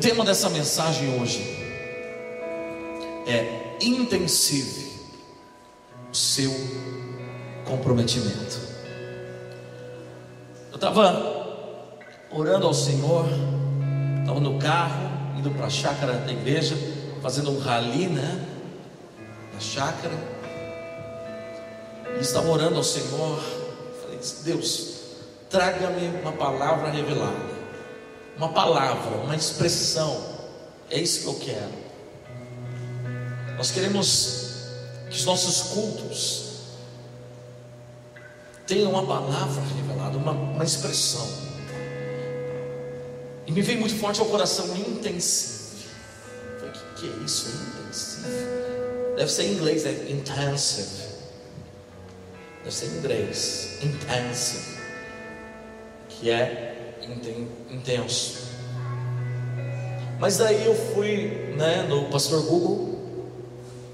tema dessa mensagem hoje é intensive o seu comprometimento. Eu estava orando ao Senhor, estava no carro, indo para a chácara da igreja, fazendo um rali, né? Na chácara, e estava orando ao Senhor. Falei, Deus, traga-me uma palavra revelada, uma palavra, uma expressão. É isso que eu quero. Nós queremos que os nossos cultos tenham uma palavra revelada, uma, uma expressão. E me veio muito forte ao coração intensive. O que, que é isso? Intensive? Deve ser em inglês, é intensive. Deve ser em inglês, intensive. Que é intenso. Mas daí eu fui né, no pastor Google,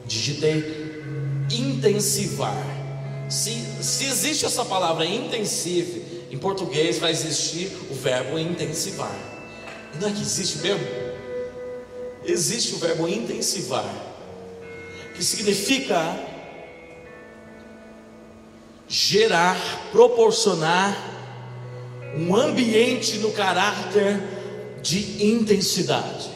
digitei intensivar. Se, se existe essa palavra intensive, em português vai existir o verbo intensivar. Não é que existe mesmo? Existe o verbo intensivar, que significa gerar, proporcionar um ambiente no caráter de intensidade.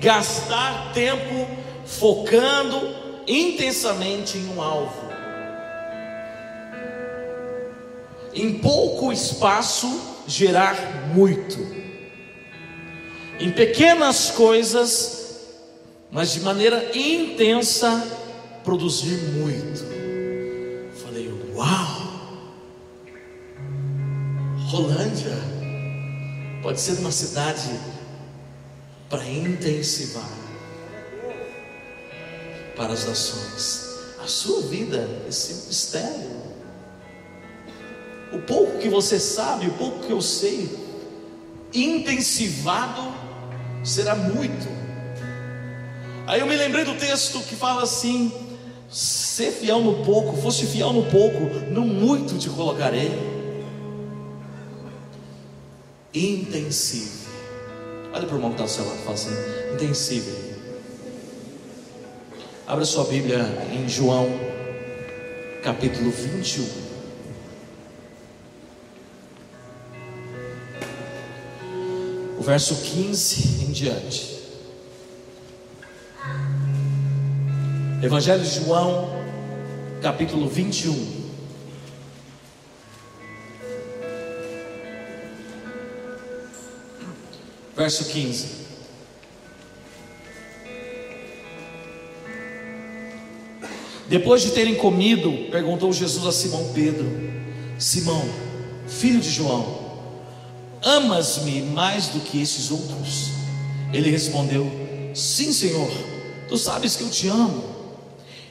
Gastar tempo focando intensamente em um alvo. Em pouco espaço, gerar muito. Em pequenas coisas, mas de maneira intensa, produzir muito. Uau! Rolândia pode ser uma cidade para intensivar para as nações. A sua vida, esse mistério. O pouco que você sabe, o pouco que eu sei, intensivado será muito. Aí eu me lembrei do texto que fala assim: ser fiel no pouco, fosse fiel no pouco, no muito te colocarei. Intensive. Olha para o irmão que está ao seu lado, fala assim: intensive. Abra sua Bíblia em João, capítulo 21. O verso 15 em diante. Evangelho de João, capítulo 21. Verso 15. Depois de terem comido, perguntou Jesus a Simão Pedro: Simão, filho de João, amas-me mais do que esses outros? Ele respondeu: Sim, Senhor, tu sabes que eu te amo.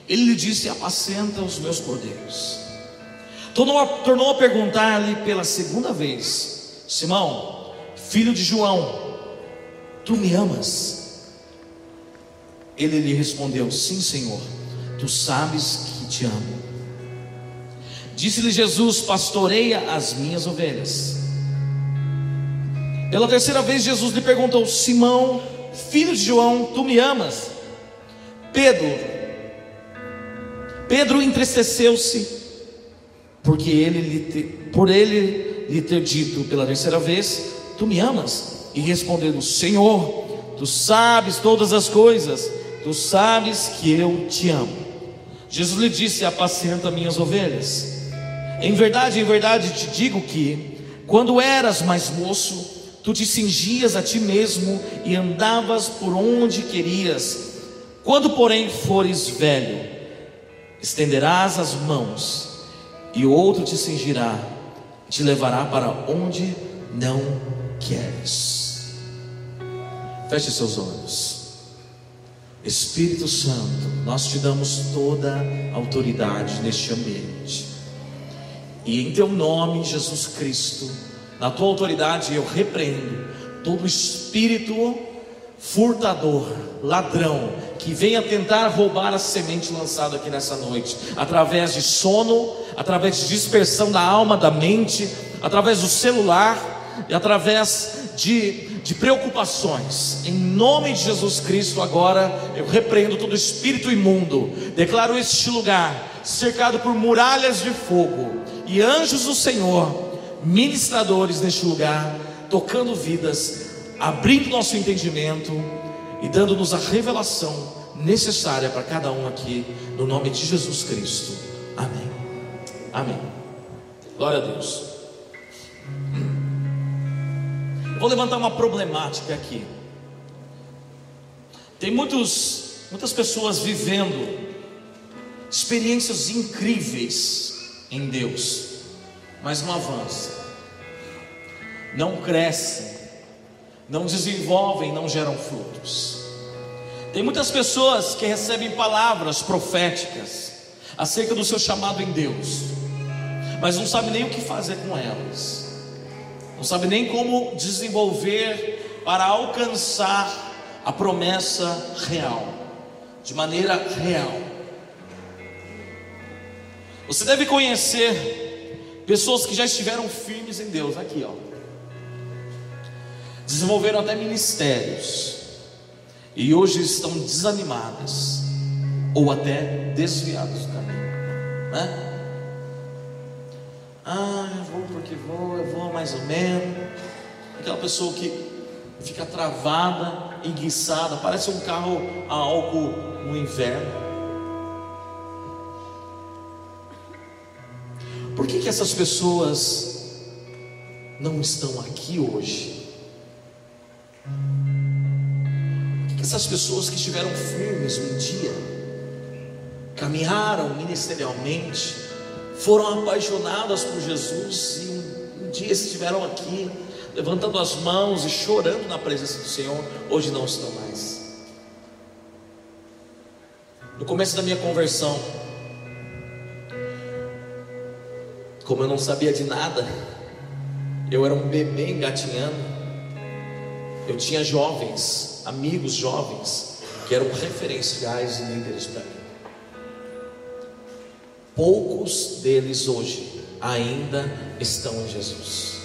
Ele lhe disse: Apacenta os meus cordeiros. Tornou tornou a perguntar-lhe pela segunda vez: Simão, filho de João, tu me amas? Ele lhe respondeu: Sim, Senhor tu sabes que te amo. Disse-lhe Jesus: Pastoreia as minhas ovelhas. Pela terceira vez, Jesus lhe perguntou: Simão, filho de João, tu me amas? Pedro, Pedro entristeceu-se, porque ele por ele lhe ter dito pela terceira vez: Tu me amas? E respondeu: Senhor, tu sabes todas as coisas, tu sabes que eu te amo. Jesus lhe disse: Apacenta minhas ovelhas. Em verdade, em verdade te digo que, quando eras mais moço, tu te cingias a ti mesmo e andavas por onde querias. Quando, porém, fores velho, estenderás as mãos, e outro te cingirá, te levará para onde não queres. Feche seus olhos. Espírito Santo, nós te damos toda a autoridade neste ambiente. E em teu nome, Jesus Cristo, na tua autoridade eu repreendo todo espírito furtador, ladrão, que venha tentar roubar a semente lançada aqui nessa noite, através de sono, através de dispersão da alma, da mente, através do celular, e através de, de preocupações. Em nome de Jesus Cristo, agora eu repreendo todo espírito imundo, declaro este lugar cercado por muralhas de fogo e anjos do Senhor, ministradores neste lugar, tocando vidas, abrindo nosso entendimento e dando-nos a revelação necessária para cada um aqui, no nome de Jesus Cristo. Amém. Amém. Glória a Deus. Vou levantar uma problemática aqui. Tem muitos, muitas pessoas vivendo experiências incríveis em Deus, mas não avançam, não crescem, não desenvolvem, não geram frutos. Tem muitas pessoas que recebem palavras proféticas acerca do seu chamado em Deus, mas não sabem nem o que fazer com elas, não sabem nem como desenvolver para alcançar a promessa real, de maneira real. Você deve conhecer pessoas que já estiveram firmes em Deus, aqui ó. Desenvolveram até ministérios e hoje estão desanimadas ou até desviadas do caminho, né? Ah, eu vou porque vou, eu vou mais ou menos. Aquela pessoa que fica travada, enguiçada, parece um carro a álcool no inverno. Por que, que essas pessoas não estão aqui hoje? Essas pessoas que estiveram firmes um dia, caminharam ministerialmente, foram apaixonadas por Jesus e um, um dia estiveram aqui, levantando as mãos e chorando na presença do Senhor, hoje não estão mais. No começo da minha conversão, Como eu não sabia de nada, eu era um bebê engatinhando. Eu tinha jovens, amigos jovens, que eram referenciais e líderes para mim. Poucos deles hoje ainda estão em Jesus.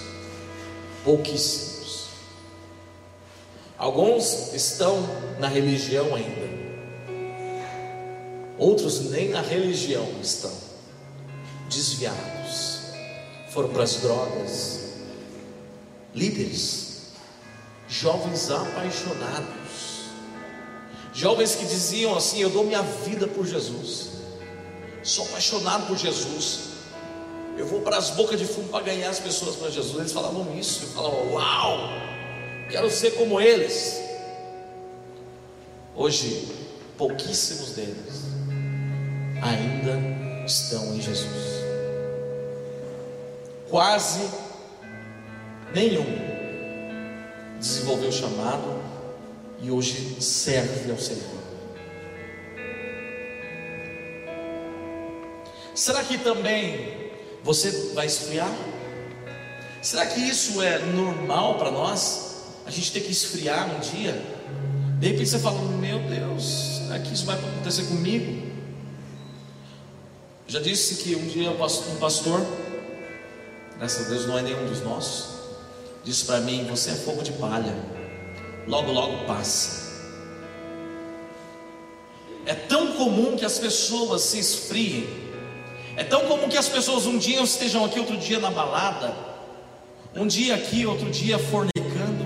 Pouquíssimos. Alguns estão na religião ainda. Outros nem na religião estão. Desviados foram para as drogas. Líderes, jovens apaixonados, jovens que diziam assim: Eu dou minha vida por Jesus, sou apaixonado por Jesus. Eu vou para as bocas de fumo para ganhar as pessoas para Jesus. Eles falavam isso, eu falava: Uau, quero ser como eles. Hoje, pouquíssimos deles ainda estão em Jesus quase nenhum desenvolveu o chamado e hoje serve ao Senhor. Será que também você vai esfriar? Será que isso é normal para nós? A gente ter que esfriar um dia? De repente você fala: Meu Deus, será que isso vai acontecer comigo? Já disse que um dia um pastor graças a Deus não é nenhum dos nossos, disse para mim: Você é fogo de palha, logo, logo passa. É tão comum que as pessoas se esfriem, é tão comum que as pessoas um dia estejam aqui, outro dia na balada, um dia aqui, outro dia fornicando.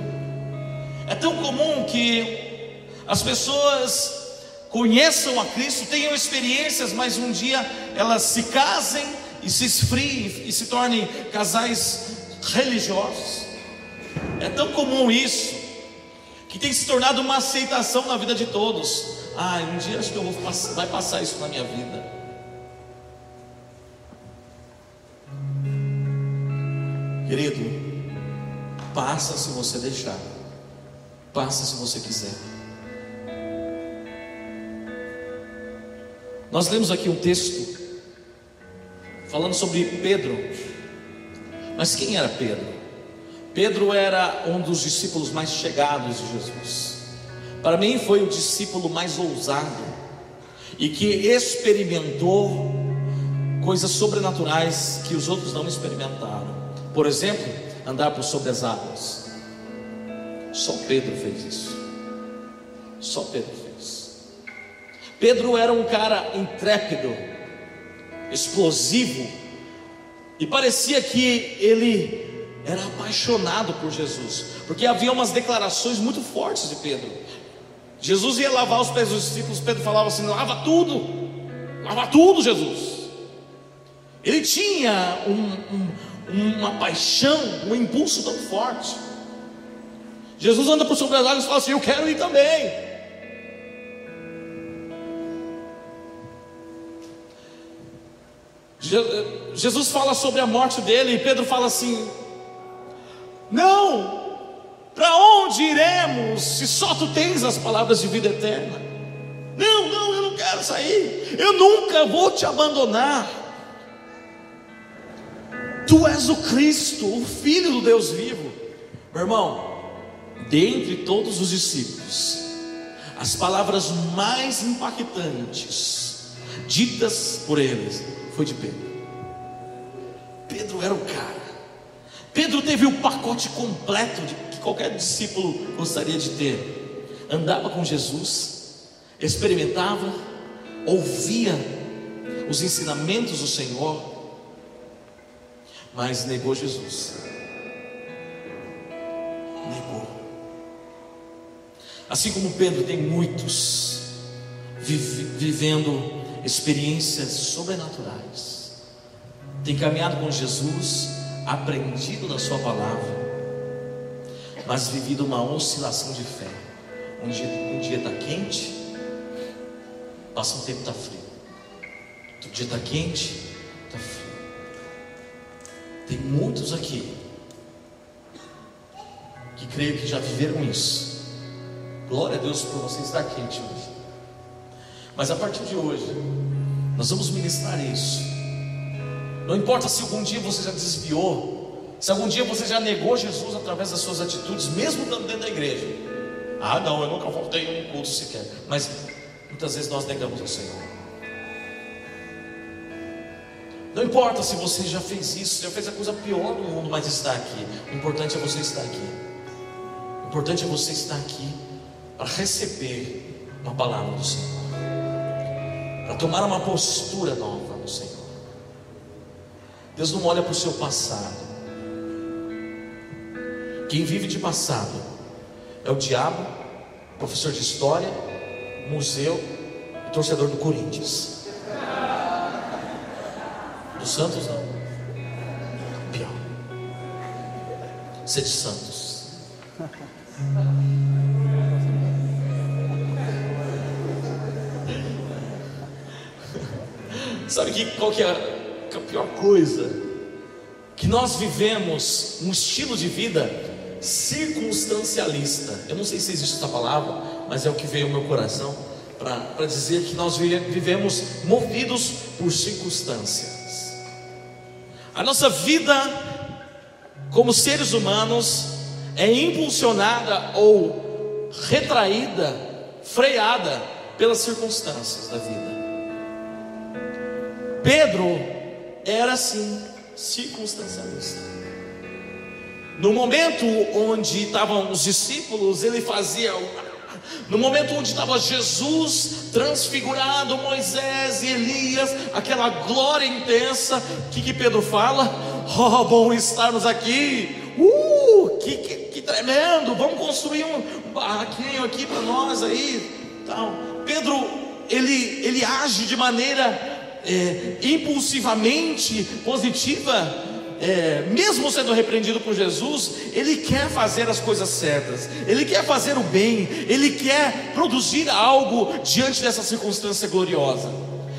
É tão comum que as pessoas conheçam a Cristo, tenham experiências, mas um dia elas se casem e se esfriem e se tornem casais religiosos. É tão comum isso, que tem se tornado uma aceitação na vida de todos. Ah, um dia acho que eu vou vai passar isso na minha vida. Querido, passa se você deixar, passa se você quiser. Nós lemos aqui um texto falando sobre Pedro. Mas quem era Pedro? Pedro era um dos discípulos mais chegados de Jesus. Para mim, foi o discípulo mais ousado e que experimentou coisas sobrenaturais que os outros não experimentaram. Por exemplo, andar por sobre as águas. Só Pedro fez isso. Só Pedro fez. Pedro era um cara intrépido, explosivo, e parecia que ele era apaixonado por Jesus, porque havia umas declarações muito fortes de Pedro. Jesus ia lavar os pés dos discípulos, Pedro falava assim: lava tudo, lava tudo, Jesus. Ele tinha um, um, uma paixão, um impulso tão forte. Jesus anda por sobre as águas e fala assim: Eu quero ir também. Jesus fala sobre a morte dele e Pedro fala assim: Não, para onde iremos se só tu tens as palavras de vida eterna? Não, não, eu não quero sair, eu nunca vou te abandonar. Tu és o Cristo, o Filho do Deus vivo, meu irmão. Dentre todos os discípulos, as palavras mais impactantes ditas por eles foi de Pedro. Pedro era o cara. Pedro teve o pacote completo que qualquer discípulo gostaria de ter. Andava com Jesus, experimentava, ouvia os ensinamentos do Senhor, mas negou Jesus. Negou. Assim como Pedro, tem muitos vivendo experiências sobrenaturais, tem caminhado com Jesus, aprendido da Sua palavra, mas vivido uma oscilação de fé. Um dia um dia está quente, passa um tempo está frio. Outro dia está quente, está frio. Tem muitos aqui que creio que já viveram isso. Glória a Deus por você estar quente hoje. Mas a partir de hoje, nós vamos ministrar isso. Não importa se algum dia você já desviou, se algum dia você já negou Jesus através das suas atitudes, mesmo estando dentro da igreja. Ah, não, eu nunca voltei um culto sequer. Mas muitas vezes nós negamos ao Senhor. Não importa se você já fez isso, já fez a coisa pior do mundo, mas está aqui. O importante é você estar aqui. O importante é você estar aqui para receber uma palavra do Senhor, para tomar uma postura nova. Deus não olha para o seu passado. Quem vive de passado é o diabo, professor de história, museu e torcedor do Corinthians. Do Santos não. Pior. Ser de Santos. Sabe que, qual que é, que é a pior coisa? Que nós vivemos um estilo de vida circunstancialista. Eu não sei se existe essa palavra, mas é o que veio ao meu coração para dizer que nós vivemos movidos por circunstâncias. A nossa vida, como seres humanos, é impulsionada ou retraída, freada pelas circunstâncias da vida. Pedro era assim, circunstancialista. No momento onde estavam os discípulos, ele fazia no momento onde estava Jesus transfigurado, Moisés e Elias, aquela glória intensa, o que, que Pedro fala? Oh, bom estarmos aqui, uh, que, que, que tremendo, vamos construir um barraquinho aqui para nós aí. Tal. Pedro, ele, ele age de maneira é, impulsivamente positiva é, mesmo sendo repreendido por Jesus, ele quer fazer as coisas certas, ele quer fazer o bem, ele quer produzir algo diante dessa circunstância gloriosa.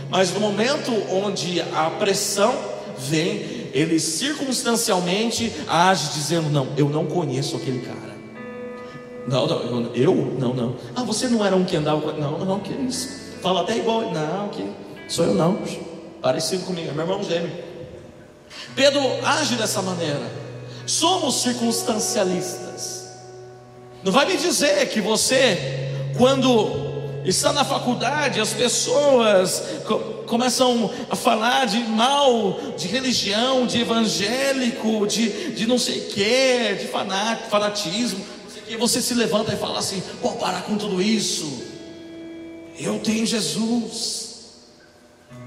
Mas no momento onde a pressão vem, ele circunstancialmente age dizendo: Não, eu não conheço aquele cara. Não, não, eu? Não, não. Ah, você não era um que andava com. Não, não, que isso. Fala até igual. Não, que sou eu não. Parecido comigo, é meu irmão gêmeo. Pedro age dessa maneira. Somos circunstancialistas. Não vai me dizer que você, quando está na faculdade, as pessoas começam a falar de mal, de religião, de evangélico, de, de não sei o que, de fanatismo, e você se levanta e fala assim: vou parar com tudo isso, eu tenho Jesus.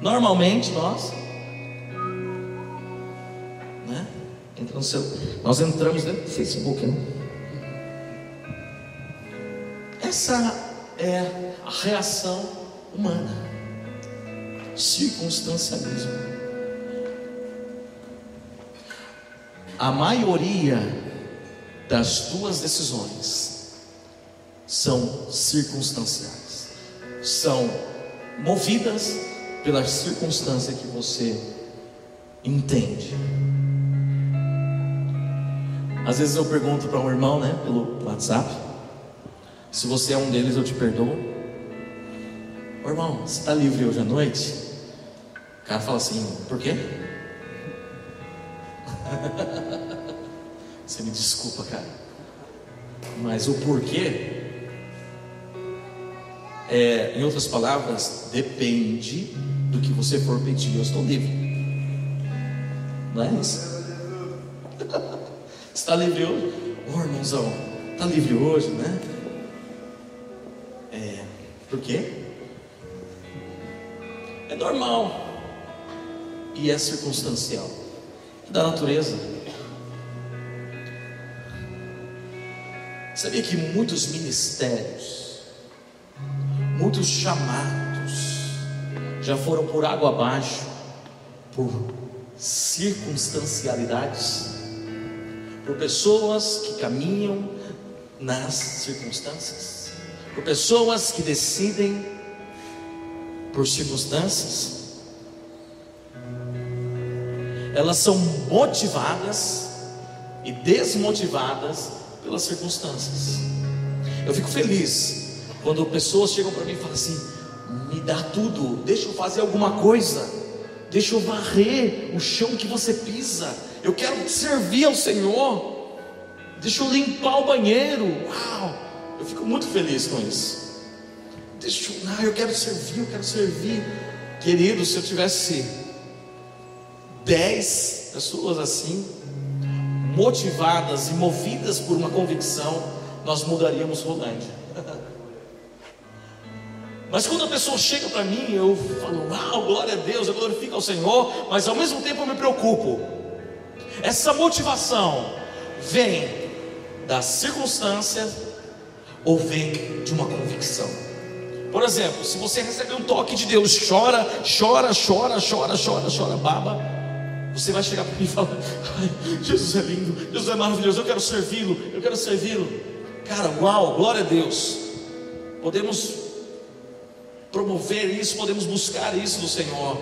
Normalmente nós, né? Entra no seu, nós entramos dentro do Facebook, né? Essa é a reação humana, circunstancialismo. A maioria das tuas decisões são circunstanciais, são movidas pela circunstância que você entende. Às vezes eu pergunto para um irmão, né, pelo WhatsApp, se você é um deles, eu te perdoo. Ô, irmão, você está livre hoje à noite? O cara fala assim, por quê? você me desculpa, cara. Mas o porquê é, em outras palavras, depende do que você for pedir, eu estou livre. Não é isso? Está livre hoje? Ô oh, irmãozão, está livre hoje, né? É, por quê? É normal e é circunstancial, da natureza. Sabia que muitos ministérios Muitos chamados já foram por água abaixo, por circunstancialidades, por pessoas que caminham nas circunstâncias, por pessoas que decidem por circunstâncias. Elas são motivadas e desmotivadas pelas circunstâncias. Eu fico feliz quando pessoas chegam para mim e falam assim: me dá tudo, deixa eu fazer alguma coisa, deixa eu varrer o chão que você pisa, eu quero servir ao Senhor, deixa eu limpar o banheiro. Uau, eu fico muito feliz com isso. Deixa eu, ah, eu quero servir, eu quero servir. Querido, se eu tivesse dez pessoas assim, motivadas e movidas por uma convicção, nós mudaríamos Rolândia. Mas quando a pessoa chega para mim, eu falo, uau, glória a Deus, eu glorifico ao Senhor, mas ao mesmo tempo eu me preocupo. Essa motivação vem das circunstâncias ou vem de uma convicção? Por exemplo, se você receber um toque de Deus, chora, chora, chora, chora, chora, chora, baba, você vai chegar para mim e falar: Jesus é lindo, Jesus é maravilhoso, eu quero servi-lo, eu quero servi-lo. Cara, uau, glória a Deus. Podemos promover isso, podemos buscar isso do Senhor,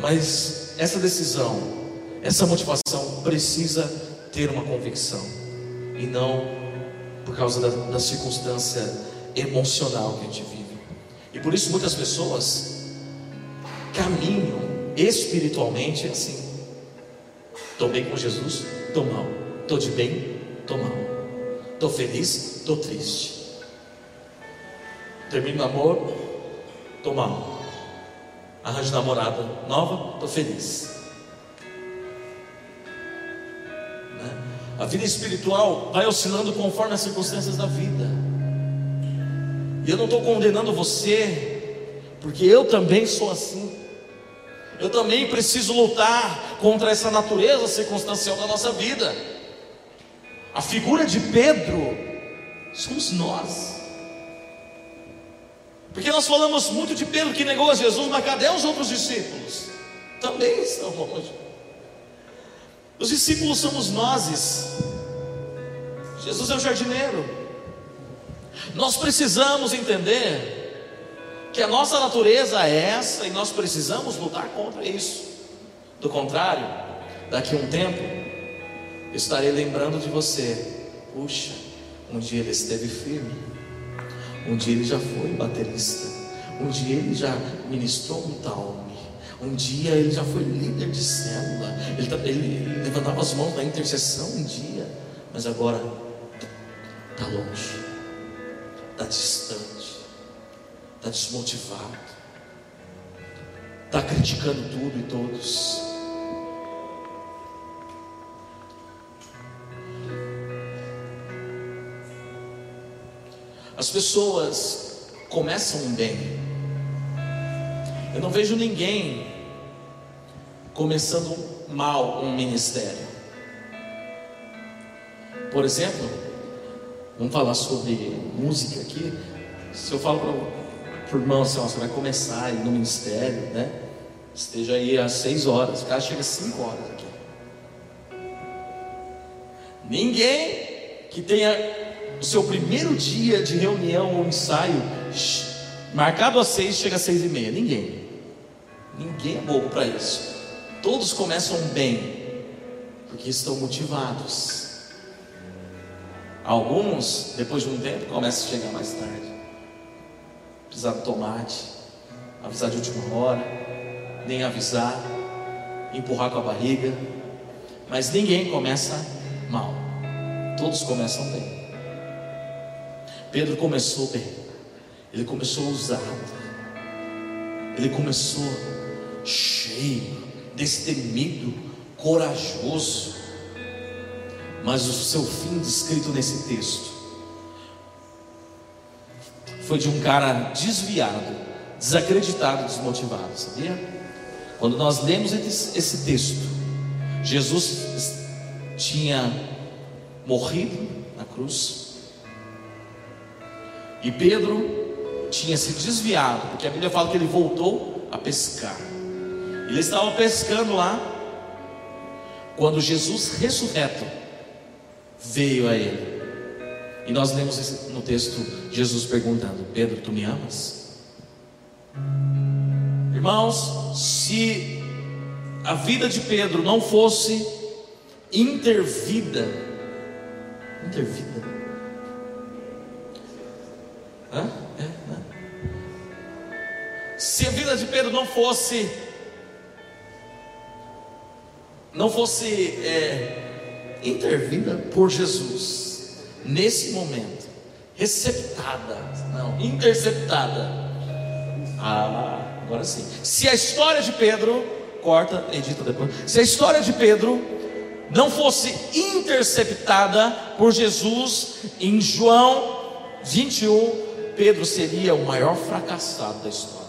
mas essa decisão, essa motivação precisa ter uma convicção e não por causa da, da circunstância emocional que a gente vive. E por isso muitas pessoas caminham espiritualmente assim. Estou bem com Jesus, estou mal. Estou de bem, estou mal. Estou feliz, estou triste. Termino o amor, estou mal. Arranjo namorada nova, estou feliz. Né? A vida espiritual vai oscilando conforme as circunstâncias da vida. E eu não estou condenando você, porque eu também sou assim. Eu também preciso lutar contra essa natureza circunstancial da nossa vida. A figura de Pedro somos nós. Porque nós falamos muito de Pedro que negou a Jesus, mas cadê os outros discípulos? Também estão longe. Os discípulos somos nós. Jesus é o jardineiro. Nós precisamos entender que a nossa natureza é essa e nós precisamos lutar contra isso. Do contrário, daqui a um tempo, estarei lembrando de você. Puxa, um dia ele esteve firme. Um dia ele já foi baterista. Um dia ele já ministrou um talme. Um dia ele já foi líder de célula. Ele, tá, ele levantava as mãos na intercessão um dia. Mas agora está longe. Está distante. Está desmotivado. está criticando tudo e todos. As pessoas começam bem. Eu não vejo ninguém começando mal um ministério. Por exemplo, vamos falar sobre música aqui. Se eu falo para o irmão assim, você vai começar aí no ministério, né? Esteja aí às seis horas, o cara chega às cinco horas aqui. Ninguém que tenha o seu primeiro dia de reunião ou ensaio marcado às seis, chega às seis e meia. Ninguém. Ninguém é bobo para isso. Todos começam bem, porque estão motivados. Alguns, depois de um tempo, começam a chegar mais tarde. Precisar do tomate, avisar de última hora, nem avisar, empurrar com a barriga. Mas ninguém começa mal. Todos começam bem. Pedro começou bem. Ele começou ousado. Ele começou cheio, destemido, corajoso mas o seu fim descrito nesse texto foi de um cara desviado, desacreditado, desmotivado, sabia? Quando nós lemos esse texto, Jesus tinha morrido na cruz e Pedro tinha se desviado, porque a Bíblia fala que ele voltou a pescar. Ele estava pescando lá quando Jesus ressurreto veio a ele. E nós lemos no texto Jesus perguntando: Pedro, tu me amas? Irmãos, se a vida de Pedro não fosse intervida, intervida, Hã? É, se a vida de Pedro não fosse, não fosse é, intervida por Jesus nesse momento, receptada, não, interceptada. Ah, agora sim. Se a história de Pedro, corta, edita depois. Se a história de Pedro não fosse interceptada por Jesus em João 21, Pedro seria o maior fracassado da história.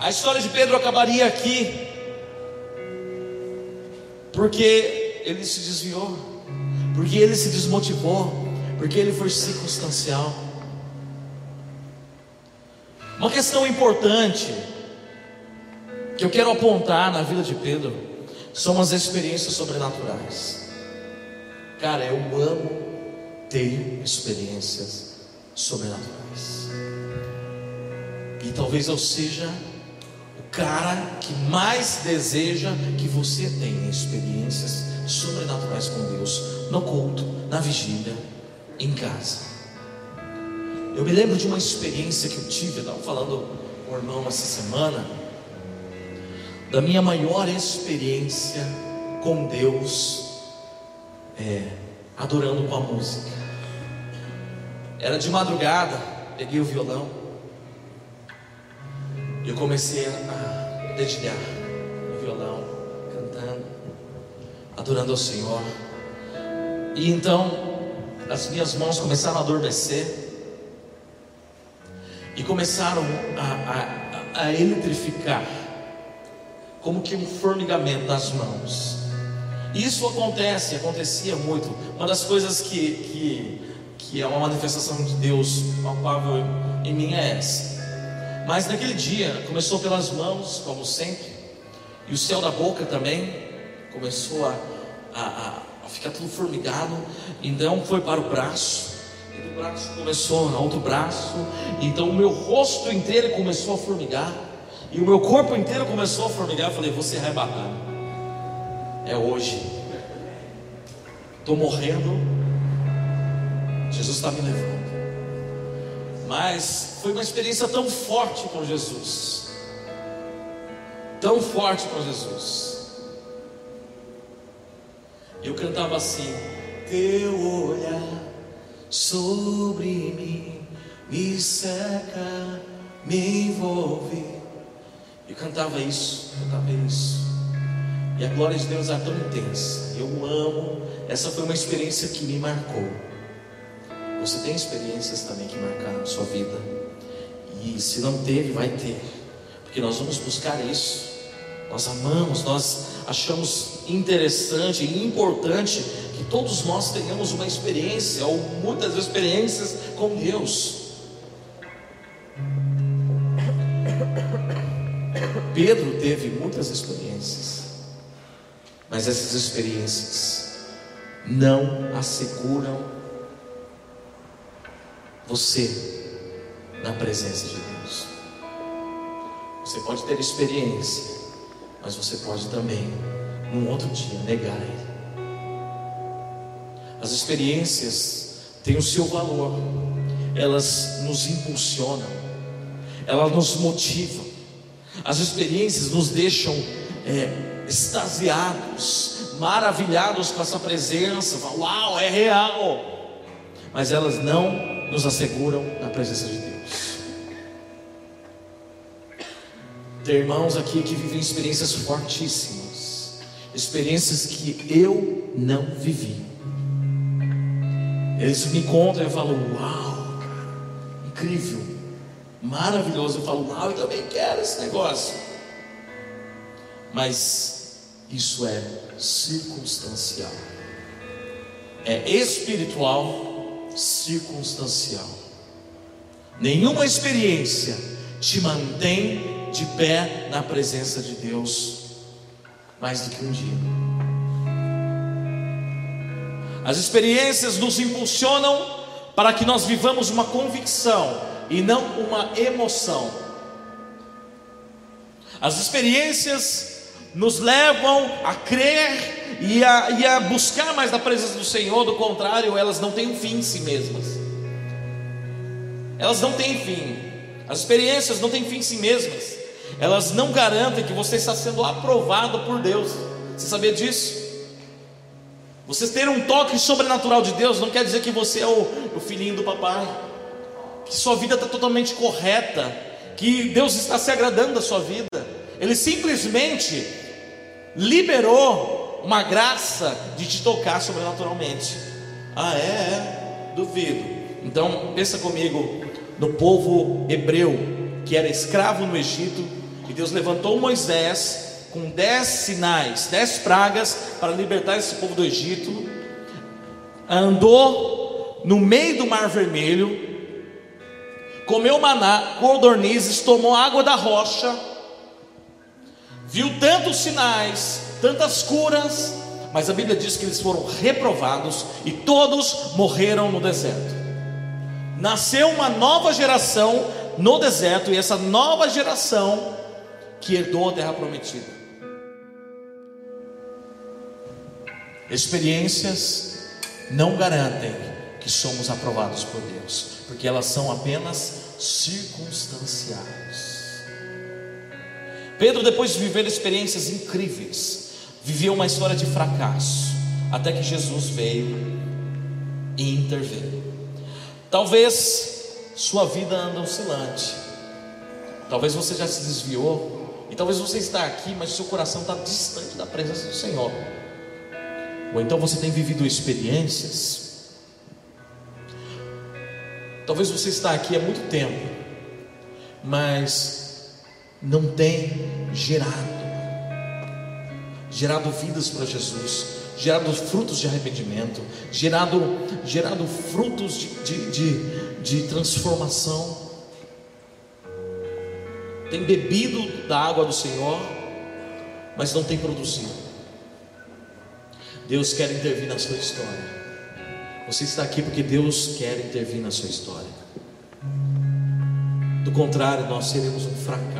A história de Pedro acabaria aqui, porque ele se desviou, porque ele se desmotivou, porque ele foi circunstancial. Uma questão importante que eu quero apontar na vida de Pedro são as experiências sobrenaturais. Cara, eu amo ter experiências sobrenaturais. E talvez eu seja o cara que mais deseja que você tenha experiências sobrenaturais com Deus, no culto, na vigília, em casa. Eu me lembro de uma experiência que eu tive, eu estava falando com o irmão essa semana, da minha maior experiência com Deus, é, adorando com a música. Era de madrugada, peguei o violão, e eu comecei a dedilhar o violão adorando ao Senhor. E então as minhas mãos começaram a adormecer e começaram a, a, a eletrificar, como que um formigamento das mãos. Isso acontece, acontecia muito. Uma das coisas que, que, que é uma manifestação de Deus palpável em mim é essa. Mas naquele dia começou pelas mãos, como sempre, e o céu da boca também começou a, a, a ficar tudo formigado, então foi para o braço, e do braço começou a outro braço, então o meu rosto inteiro começou a formigar, e o meu corpo inteiro começou a formigar. Eu falei: Você arrebatado, é hoje, estou morrendo, Jesus está me levando. Mas foi uma experiência tão forte com Jesus, tão forte com Jesus eu cantava assim: Teu olhar sobre mim me seca, me envolve. E cantava isso, cantava isso. E a glória de Deus era tão intensa. Eu amo. Essa foi uma experiência que me marcou. Você tem experiências também que marcaram a sua vida. E se não teve, vai ter. Porque nós vamos buscar isso. Nós amamos, nós achamos interessante e importante que todos nós tenhamos uma experiência, ou muitas experiências com Deus. Pedro teve muitas experiências, mas essas experiências não asseguram você na presença de Deus. Você pode ter experiência, mas você pode também, num outro dia, negar Ele. As experiências têm o seu valor, elas nos impulsionam, elas nos motivam, as experiências nos deixam é, extasiados, maravilhados com essa presença, uau, é real, mas elas não nos asseguram na presença de Deus. Tem irmãos aqui que vivem experiências fortíssimas, experiências que eu não vivi. Eles me contam e eu falo, uau, incrível, maravilhoso. Eu falo, uau, eu também quero esse negócio. Mas isso é circunstancial, é espiritual, circunstancial. Nenhuma experiência te mantém de pé na presença de Deus mais do que um dia. As experiências nos impulsionam para que nós vivamos uma convicção e não uma emoção. As experiências nos levam a crer e a, e a buscar mais da presença do Senhor, do contrário, elas não têm um fim em si mesmas. Elas não têm fim. As experiências não têm fim em si mesmas elas não garantem que você está sendo aprovado por Deus. Você sabia disso? Você ter um toque sobrenatural de Deus não quer dizer que você é o, o filhinho do papai, que sua vida está totalmente correta, que Deus está se agradando da sua vida. Ele simplesmente liberou uma graça de te tocar sobrenaturalmente. Ah, é? é? Duvido. Então, pensa comigo no povo hebreu que era escravo no Egito e Deus levantou Moisés com dez sinais, dez pragas para libertar esse povo do Egito. Andou no meio do Mar Vermelho, comeu maná, codornizes, tomou água da rocha, viu tantos sinais, tantas curas, mas a Bíblia diz que eles foram reprovados e todos morreram no deserto. Nasceu uma nova geração no deserto, e essa nova geração que herdou a terra prometida. Experiências não garantem que somos aprovados por Deus, porque elas são apenas circunstanciais. Pedro, depois de viver experiências incríveis, viveu uma história de fracasso, até que Jesus veio e interveio. Talvez sua vida anda oscilante, talvez você já se desviou, e talvez você está aqui, mas seu coração está distante da presença do Senhor. Ou então você tem vivido experiências. Talvez você está aqui há muito tempo, mas não tem gerado gerado vidas para Jesus, gerado frutos de arrependimento, gerado, gerado frutos de, de, de, de transformação tem bebido da água do Senhor, mas não tem produzido. Deus quer intervir na sua história. Você está aqui porque Deus quer intervir na sua história. Do contrário, nós seremos um fracasso.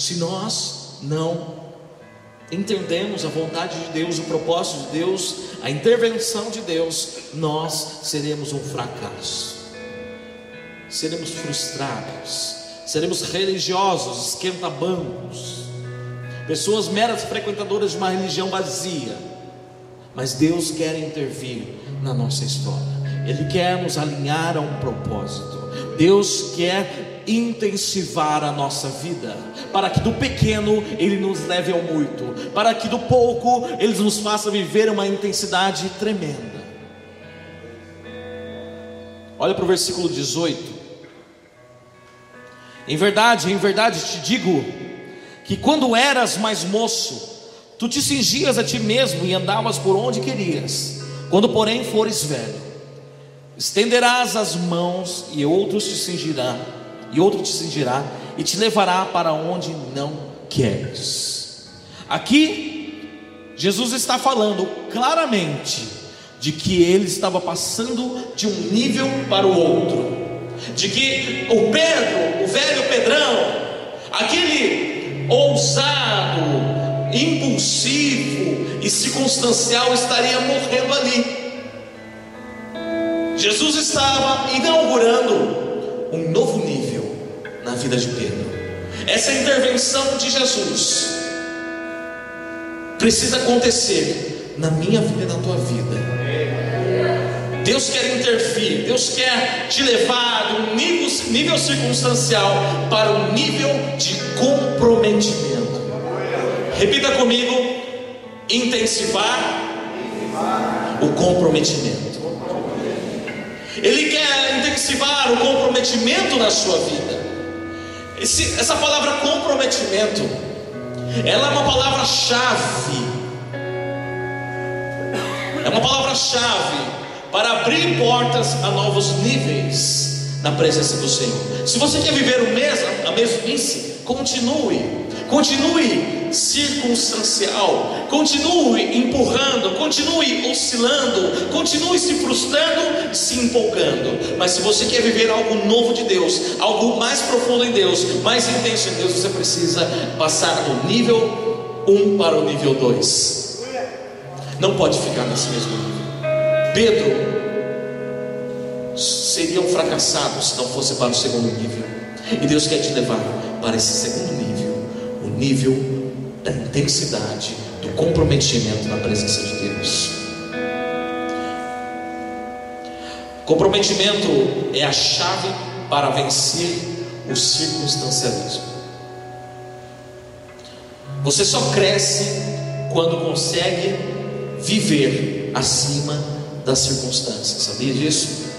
Se nós não entendemos a vontade de Deus, o propósito de Deus, a intervenção de Deus, nós seremos um fracasso. Seremos frustrados seremos religiosos, esquenta-bancos, pessoas meras frequentadoras de uma religião vazia. Mas Deus quer intervir na nossa história, Ele quer nos alinhar a um propósito. Deus quer intensivar a nossa vida, para que do pequeno Ele nos leve ao muito, para que do pouco Ele nos faça viver uma intensidade tremenda. Olha para o versículo 18. Em verdade, em verdade te digo, que quando eras mais moço, tu te cingias a ti mesmo e andavas por onde querias, quando porém fores velho Estenderás as mãos e outros te cingirá, e outro te cingirá e te levará para onde não queres. Aqui Jesus está falando claramente de que ele estava passando de um nível para o outro, de que o Pedro, o velho Pedrão, aquele ousado, impulsivo e circunstancial estaria morrendo ali. Jesus estava inaugurando um novo nível na vida de Pedro. Essa intervenção de Jesus precisa acontecer na minha vida e na tua vida. Deus quer intervir, Deus quer te levar um nível, nível circunstancial para um nível de comprometimento. Repita comigo: intensivar o comprometimento. Ele quer intensivar o comprometimento na sua vida. Esse, essa palavra comprometimento, ela é uma palavra-chave. É uma palavra-chave para abrir portas a novos níveis na presença do Senhor. Se você quer viver o mesmo, a mesmice, continue, continue circunstancial. Continue empurrando, continue oscilando, continue se frustrando, se empolgando. Mas se você quer viver algo novo de Deus, algo mais profundo em Deus, mais intenso em Deus, você precisa passar do nível 1 para o nível 2. Não pode ficar nesse mesmo nível. Pedro seria um fracassado se não fosse para o segundo nível. E Deus quer te levar para esse segundo nível, nível da intensidade, do comprometimento na presença de Deus. Comprometimento é a chave para vencer o circunstancialismo. Você só cresce quando consegue viver acima das circunstâncias, sabia disso?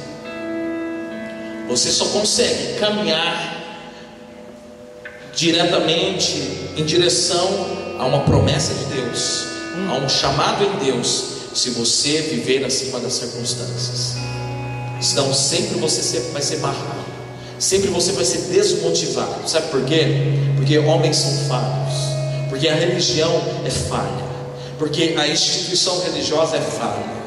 Você só consegue caminhar diretamente em direção a uma promessa de Deus, a um chamado em Deus, se você viver acima das circunstâncias. Senão sempre você vai ser barrado, sempre você vai ser desmotivado. Sabe por quê? Porque homens são falhos, porque a religião é falha, porque a instituição religiosa é falha.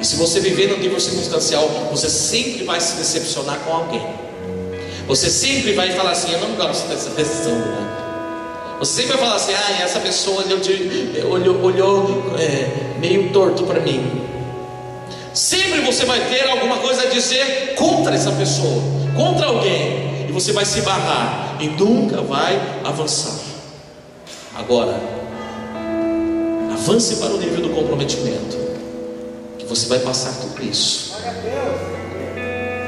E se você viver no nível circunstancial, você sempre vai se decepcionar com alguém. Você sempre vai falar assim: Eu não gosto dessa pessoa. Você sempre vai falar assim: Ah, essa pessoa olhou, olhou, olhou é, meio torto para mim. Sempre você vai ter alguma coisa a dizer contra essa pessoa, contra alguém, e você vai se barrar e nunca vai avançar. Agora, avance para o nível do comprometimento, que você vai passar tudo isso.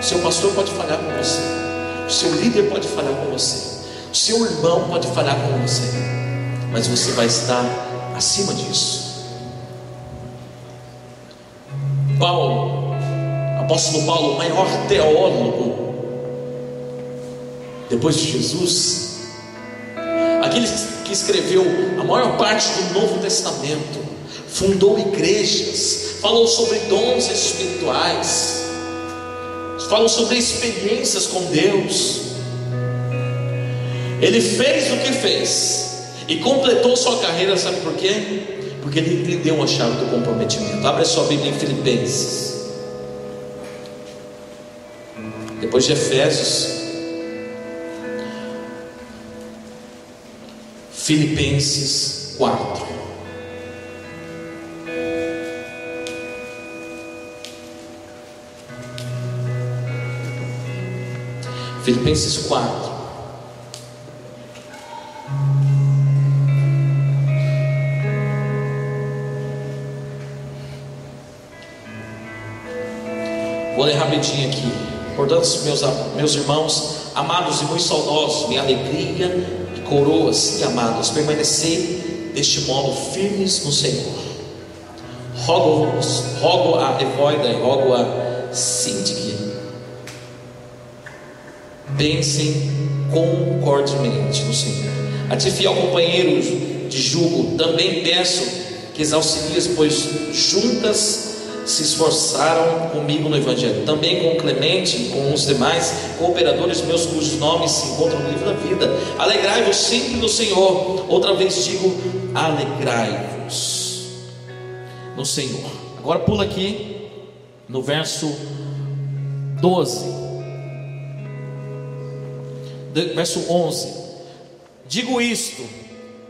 Seu pastor pode falhar com você. O seu líder pode falhar com você. O seu irmão pode falhar com você. Mas você vai estar acima disso. Paulo, apóstolo Paulo, o maior teólogo depois de Jesus, aquele que escreveu a maior parte do Novo Testamento, fundou igrejas, falou sobre dons espirituais, falam sobre experiências com Deus. Ele fez o que fez e completou sua carreira, sabe por quê? Porque ele entendeu a chave do comprometimento. Abre a sua Bíblia em Filipenses. Depois de Efésios, Filipenses 4. Filipenses 4. Vou ler rapidinho aqui. Portanto, meus, meus irmãos, amados e muito saudosos, minha alegria e coroas e amados, permanecei deste modo firmes no Senhor. Rogo, rogo a Evoida e rogo a Sintique, pensem concordemente no Senhor. A ti, fiel companheiro de jugo, também peço que os auxilies, pois juntas se esforçaram comigo no Evangelho, também com Clemente e com os demais cooperadores meus, cujos nomes se encontram no livro da vida. Alegrai-vos sempre no Senhor. Outra vez digo: alegrai-vos no Senhor. Agora pula aqui no verso 12, verso 11. Digo isto,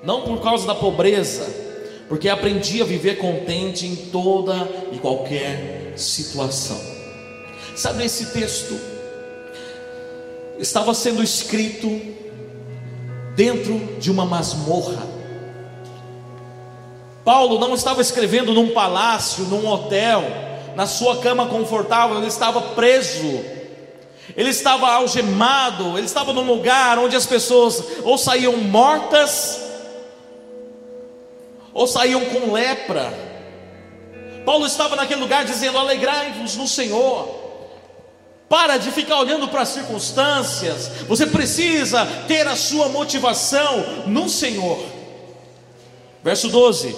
não por causa da pobreza, porque aprendi a viver contente em toda e qualquer situação. Sabe esse texto estava sendo escrito dentro de uma masmorra. Paulo não estava escrevendo num palácio, num hotel, na sua cama confortável, ele estava preso. Ele estava algemado, ele estava num lugar onde as pessoas ou saíam mortas ou saíam com lepra. Paulo estava naquele lugar dizendo: Alegrai-vos no Senhor. Para de ficar olhando para as circunstâncias, você precisa ter a sua motivação no Senhor. Verso 12: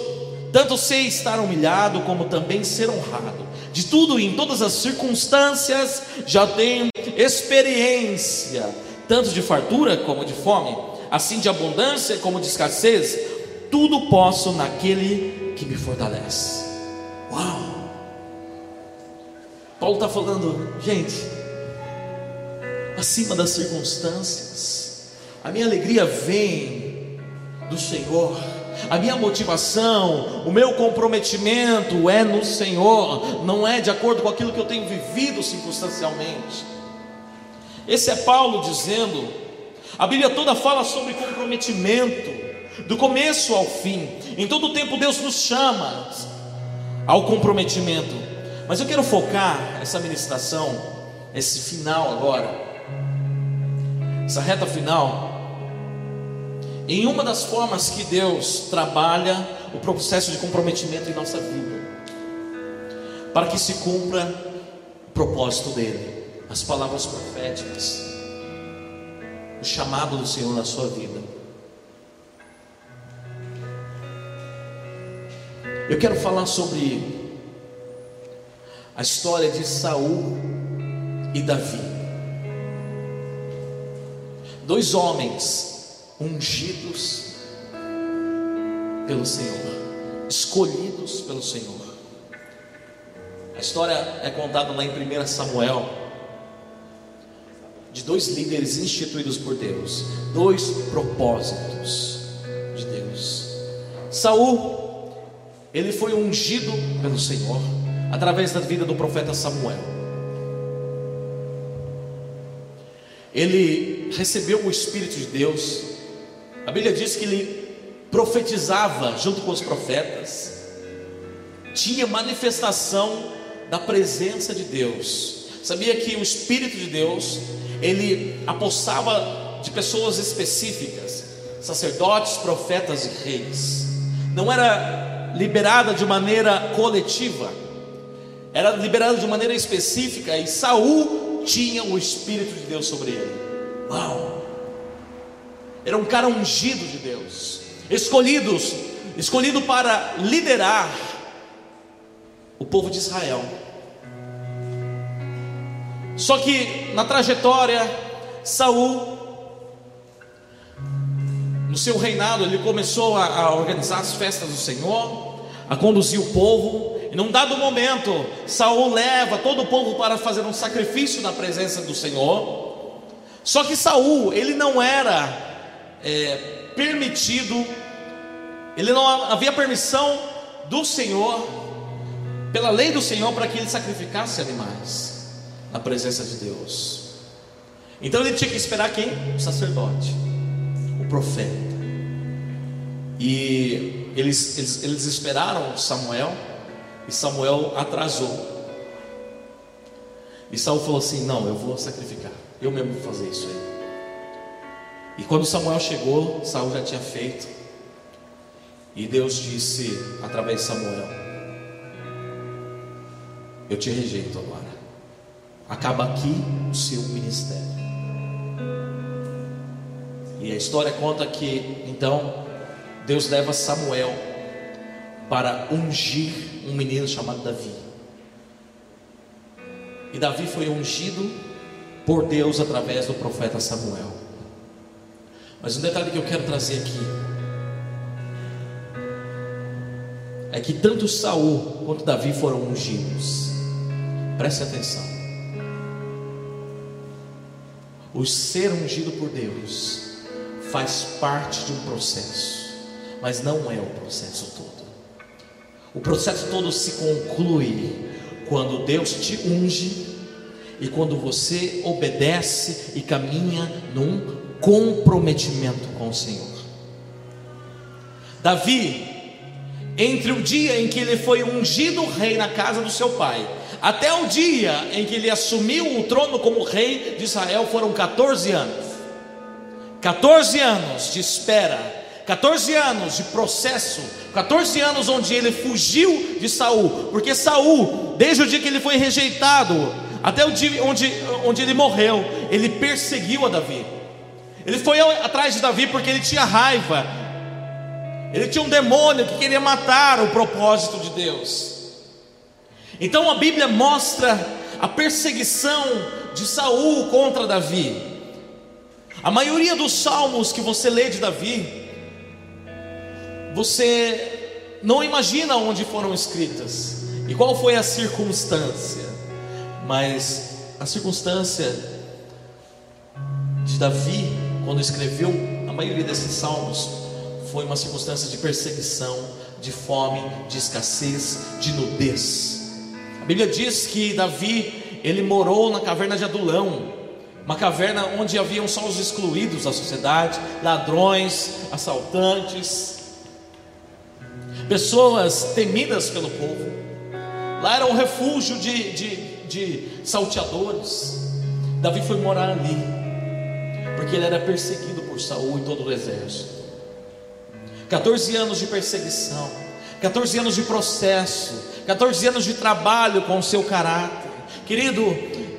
Tanto sei estar humilhado, como também ser honrado. De tudo e em todas as circunstâncias já tenho experiência, tanto de fartura como de fome, assim de abundância como de escassez tudo posso naquele que me fortalece. Uau! Paulo está falando, gente, acima das circunstâncias, a minha alegria vem do Senhor, a minha motivação, o meu comprometimento é no Senhor, não é de acordo com aquilo que eu tenho vivido circunstancialmente. Esse é Paulo dizendo, a Bíblia toda fala sobre comprometimento do começo ao fim. Em todo tempo Deus nos chama ao comprometimento. Mas eu quero focar essa ministração, esse final agora, essa reta final, em uma das formas que Deus trabalha o processo de comprometimento em nossa vida, para que se cumpra o propósito dele, as palavras proféticas, o chamado do Senhor na sua vida. Eu quero falar sobre a história de Saul e Davi. Dois homens ungidos pelo Senhor, escolhidos pelo Senhor. A história é contada lá em 1 Samuel, de dois líderes instituídos por Deus, dois propósitos de Deus. Saul ele foi ungido pelo Senhor através da vida do profeta Samuel. Ele recebeu o Espírito de Deus. A Bíblia diz que ele profetizava junto com os profetas. Tinha manifestação da presença de Deus. Sabia que o Espírito de Deus, ele apossava de pessoas específicas, sacerdotes, profetas e reis. Não era liberada de maneira coletiva, era liberada de maneira específica, e Saul tinha o Espírito de Deus sobre ele. Uau! Era um cara ungido de Deus, escolhidos, escolhido para liderar o povo de Israel. Só que na trajetória, Saul no seu reinado, ele começou a, a organizar as festas do Senhor, a conduzir o povo. E num dado momento, Saul leva todo o povo para fazer um sacrifício na presença do Senhor. Só que Saul, ele não era é, permitido, ele não havia permissão do Senhor, pela lei do Senhor, para que ele sacrificasse animais na presença de Deus. Então ele tinha que esperar quem? O sacerdote, o profeta. E eles, eles, eles esperaram Samuel, e Samuel atrasou. E Saul falou assim: Não, eu vou sacrificar, eu mesmo vou fazer isso aí. E quando Samuel chegou, Saul já tinha feito. E Deus disse através de Samuel: Eu te rejeito agora. Acaba aqui o seu ministério. E a história conta que então Deus leva Samuel para ungir um menino chamado Davi. E Davi foi ungido por Deus através do profeta Samuel. Mas um detalhe que eu quero trazer aqui é que tanto Saul quanto Davi foram ungidos. Preste atenção. O ser ungido por Deus faz parte de um processo, mas não é o processo todo. O processo todo se conclui quando Deus te unge e quando você obedece e caminha num comprometimento com o Senhor. Davi, entre o dia em que ele foi ungido rei na casa do seu pai, até o dia em que ele assumiu o trono como rei de Israel, foram 14 anos. 14 anos de espera, 14 anos de processo, 14 anos onde ele fugiu de Saul, porque Saul, desde o dia que ele foi rejeitado, até o dia onde, onde ele morreu, ele perseguiu a Davi. Ele foi atrás de Davi porque ele tinha raiva. Ele tinha um demônio que queria matar o propósito de Deus. Então a Bíblia mostra a perseguição de Saul contra Davi. A maioria dos salmos que você lê de Davi, você não imagina onde foram escritas e qual foi a circunstância, mas a circunstância de Davi, quando escreveu a maioria desses salmos, foi uma circunstância de perseguição, de fome, de escassez, de nudez. Bíblia diz que Davi, ele morou na caverna de Adulão, uma caverna onde haviam só os excluídos da sociedade, ladrões, assaltantes, pessoas temidas pelo povo. Lá era um refúgio de, de, de salteadores. Davi foi morar ali, porque ele era perseguido por Saul e todo o exército. 14 anos de perseguição, 14 anos de processo, 14 anos de trabalho com o seu caráter. Querido,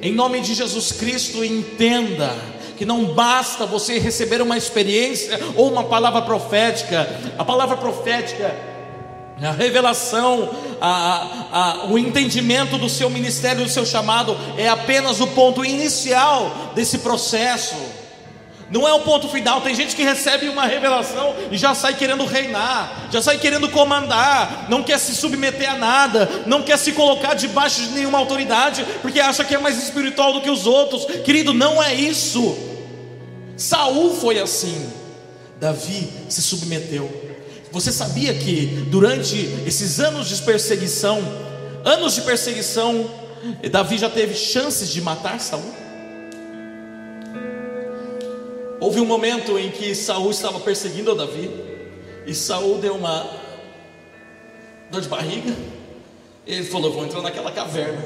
em nome de Jesus Cristo, entenda que não basta você receber uma experiência ou uma palavra profética, a palavra profética, a revelação, a, a, o entendimento do seu ministério, do seu chamado, é apenas o ponto inicial desse processo. Não é o ponto final. Tem gente que recebe uma revelação e já sai querendo reinar, já sai querendo comandar, não quer se submeter a nada, não quer se colocar debaixo de nenhuma autoridade, porque acha que é mais espiritual do que os outros. Querido, não é isso. Saul foi assim. Davi se submeteu. Você sabia que durante esses anos de perseguição, anos de perseguição, Davi já teve chances de matar Saul? Houve um momento em que Saul estava perseguindo Davi, e Saul deu uma dor de barriga. Ele falou: Vou entrar naquela caverna,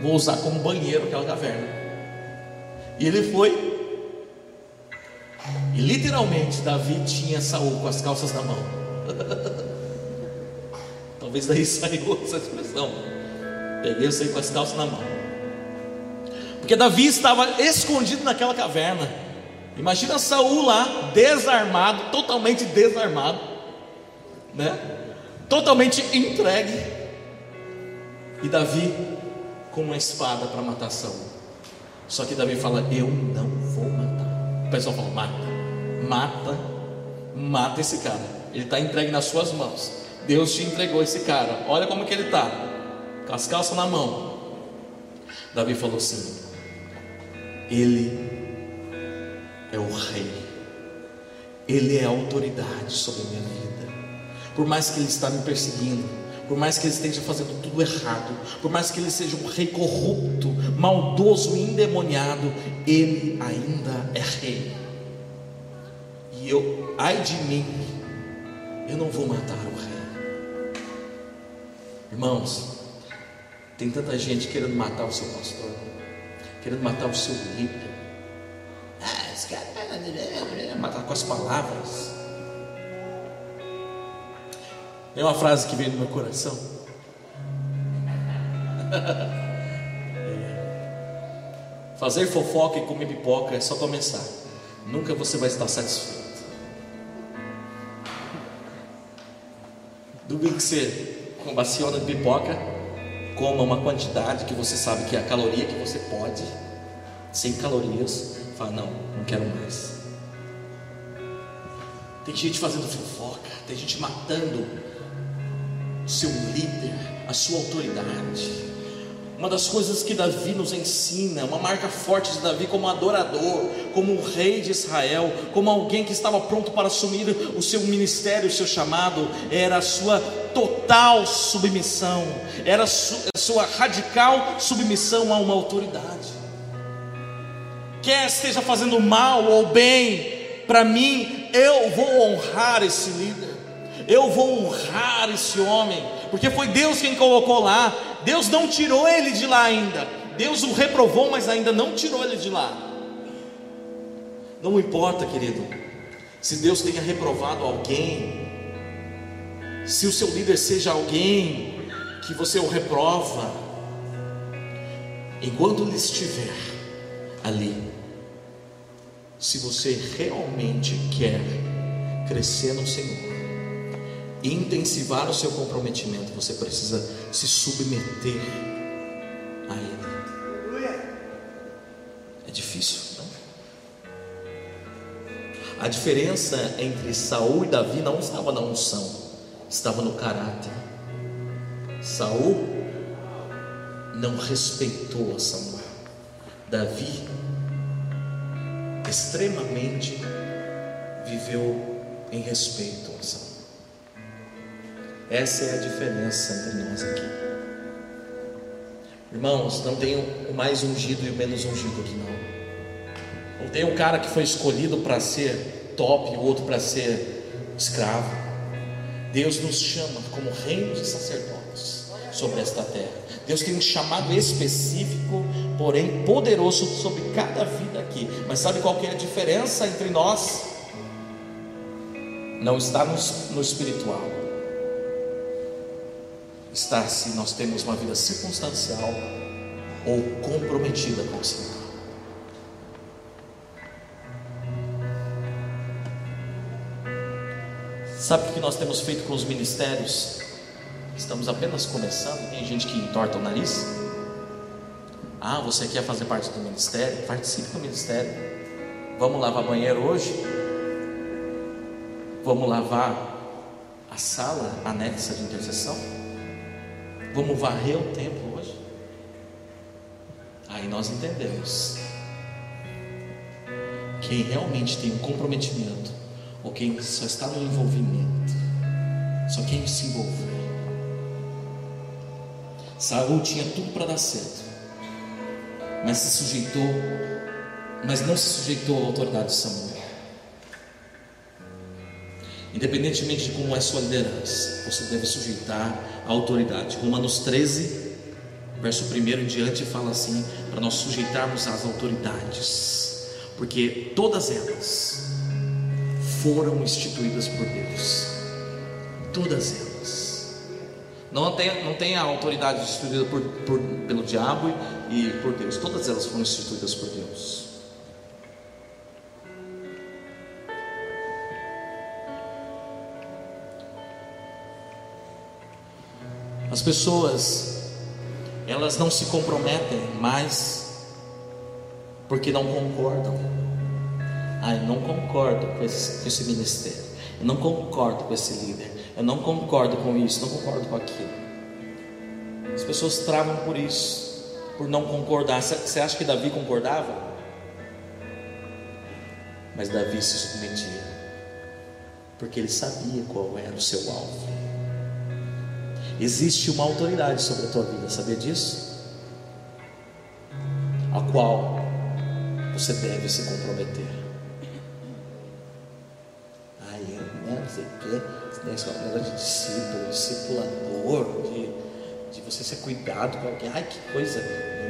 vou usar como banheiro aquela caverna. E ele foi, e literalmente Davi tinha Saul com as calças na mão. Talvez daí saiu essa expressão. Peguei você com as calças na mão. Porque Davi estava escondido naquela caverna. Imagina Saul lá, desarmado, totalmente desarmado, né? Totalmente entregue. E Davi com uma espada para matar Saul. Só que Davi fala: Eu não vou matar. O pessoal fala: Mata, mata, mata esse cara. Ele está entregue nas suas mãos. Deus te entregou esse cara. Olha como que ele está, com as calças na mão. Davi falou assim: Ele é o Rei, Ele é a autoridade sobre a minha vida. Por mais que Ele está me perseguindo, por mais que Ele esteja fazendo tudo errado, por mais que Ele seja um rei corrupto, maldoso e endemoniado, Ele ainda é Rei. E eu, ai de mim, eu não vou matar o Rei. Irmãos, Tem tanta gente querendo matar o seu pastor, querendo matar o seu líder. Matar com as palavras. Tem uma frase que veio no meu coração. É. Fazer fofoca e comer pipoca é só começar. Nunca você vai estar satisfeito. Domingo que você combaciona de pipoca, coma uma quantidade que você sabe que é a caloria que você pode, sem calorias, fala, não, não quero mais. Tem gente fazendo fofoca, tem gente matando seu líder, a sua autoridade. Uma das coisas que Davi nos ensina, uma marca forte de Davi como adorador, como um rei de Israel, como alguém que estava pronto para assumir o seu ministério, o seu chamado, era a sua total submissão, era a sua radical submissão a uma autoridade. Quer esteja fazendo mal ou bem, para mim, eu vou honrar esse líder eu vou honrar esse homem, porque foi Deus quem colocou lá. Deus não tirou ele de lá ainda. Deus o reprovou, mas ainda não tirou ele de lá. Não importa, querido, se Deus tenha reprovado alguém, se o seu líder seja alguém que você o reprova, enquanto ele estiver ali, se você realmente quer crescer no Senhor, intensivar o seu comprometimento, você precisa se submeter a Ele. É difícil, não? A diferença entre Saul e Davi não estava na unção, estava no caráter. Saul não respeitou a Samuel. Davi extremamente viveu em respeito a Samuel. Essa é a diferença entre nós aqui. Irmãos, não tem o mais ungido e o menos ungido aqui não. Não tem um cara que foi escolhido para ser top e o outro para ser escravo. Deus nos chama como reinos e sacerdotes sobre esta terra. Deus tem um chamado específico, porém poderoso sobre cada vida aqui. Mas sabe qual que é a diferença entre nós? Não está no, no espiritual está se nós temos uma vida circunstancial ou comprometida com o Senhor. Sabe o que nós temos feito com os ministérios? Estamos apenas começando, tem gente que entorta o nariz. Ah, você quer fazer parte do ministério? Participe do ministério. Vamos lavar banheiro hoje? Vamos lavar a sala anexa de intercessão? Vamos varrer o templo hoje? Aí nós entendemos. Quem realmente tem um comprometimento, ou quem só está no envolvimento, só quem se envolver. Saul tinha tudo para dar certo, mas se sujeitou, mas não se sujeitou à autoridade de Samuel. Independentemente de como é sua liderança, você deve sujeitar a autoridade. Romanos 13, verso 1 em diante, fala assim: para nós sujeitarmos às autoridades, porque todas elas foram instituídas por Deus. Todas elas. Não tem, não tem a autoridade instituída por, por, pelo diabo e por Deus. Todas elas foram instituídas por Deus. As pessoas, elas não se comprometem mais porque não concordam. Ah, eu não concordo com esse, com esse ministério. Eu não concordo com esse líder. Eu não concordo com isso, não concordo com aquilo. As pessoas travam por isso, por não concordar. Você acha que Davi concordava? Mas Davi se submetia, porque ele sabia qual era o seu alvo. Existe uma autoridade sobre a tua vida, sabia disso? A qual você deve se comprometer. Ai, eu né, não sei o que, esse negócio de discípulo, discipulador, de, de você ser cuidado com alguém. Ai, que coisa,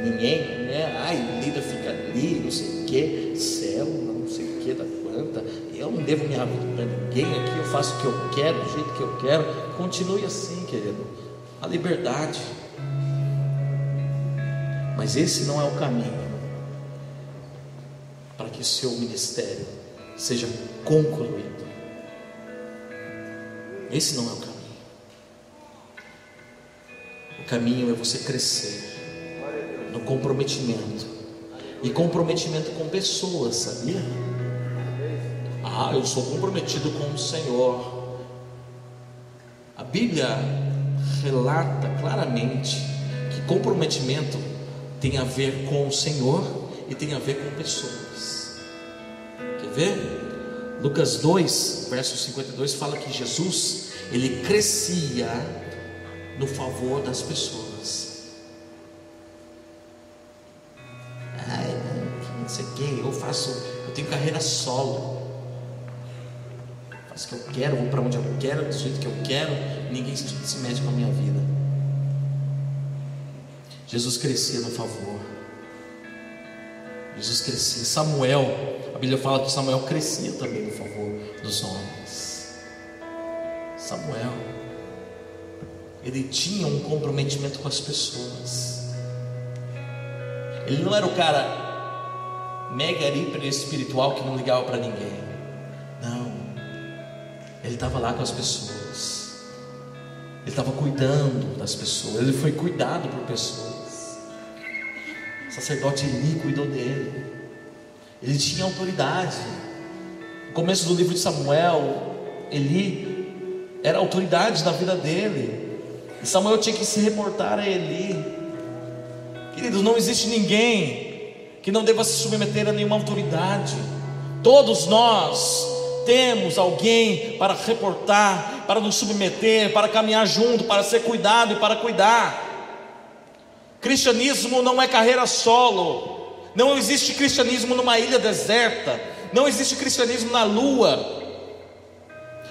ninguém, né? Ai, líder fica ali, não sei o que, célula, não sei o que da quanta. Eu não devo minha vida para ninguém aqui, eu faço o que eu quero, do jeito que eu quero. Continue assim, querido. A liberdade. Mas esse não é o caminho para que o seu ministério seja concluído. Esse não é o caminho. O caminho é você crescer no comprometimento e comprometimento com pessoas, sabia? Ah, eu sou comprometido com o Senhor. A Bíblia relata claramente que comprometimento tem a ver com o Senhor e tem a ver com pessoas. Quer ver? Lucas 2, verso 52 fala que Jesus, ele crescia no favor das pessoas. Ai, não sei o que, eu faço, eu tenho carreira solo. Faço o que eu quero, vou para onde eu quero, do jeito que eu quero, ninguém se mete com a minha vida. Jesus crescia no favor. Jesus crescia. Samuel, a Bíblia fala que Samuel crescia também no favor dos homens. Samuel, ele tinha um comprometimento com as pessoas. Ele não era o cara mega hiper espiritual que não ligava para ninguém. Não. Ele estava lá com as pessoas. Ele estava cuidando das pessoas. Ele foi cuidado por pessoas sacerdote Eli cuidou dele. Ele tinha autoridade. No começo do livro de Samuel, Eli era autoridade na vida dele. E Samuel tinha que se reportar a Eli. Queridos, não existe ninguém que não deva se submeter a nenhuma autoridade. Todos nós temos alguém para reportar, para nos submeter, para caminhar junto, para ser cuidado e para cuidar. Cristianismo não é carreira solo. Não existe cristianismo numa ilha deserta. Não existe cristianismo na lua.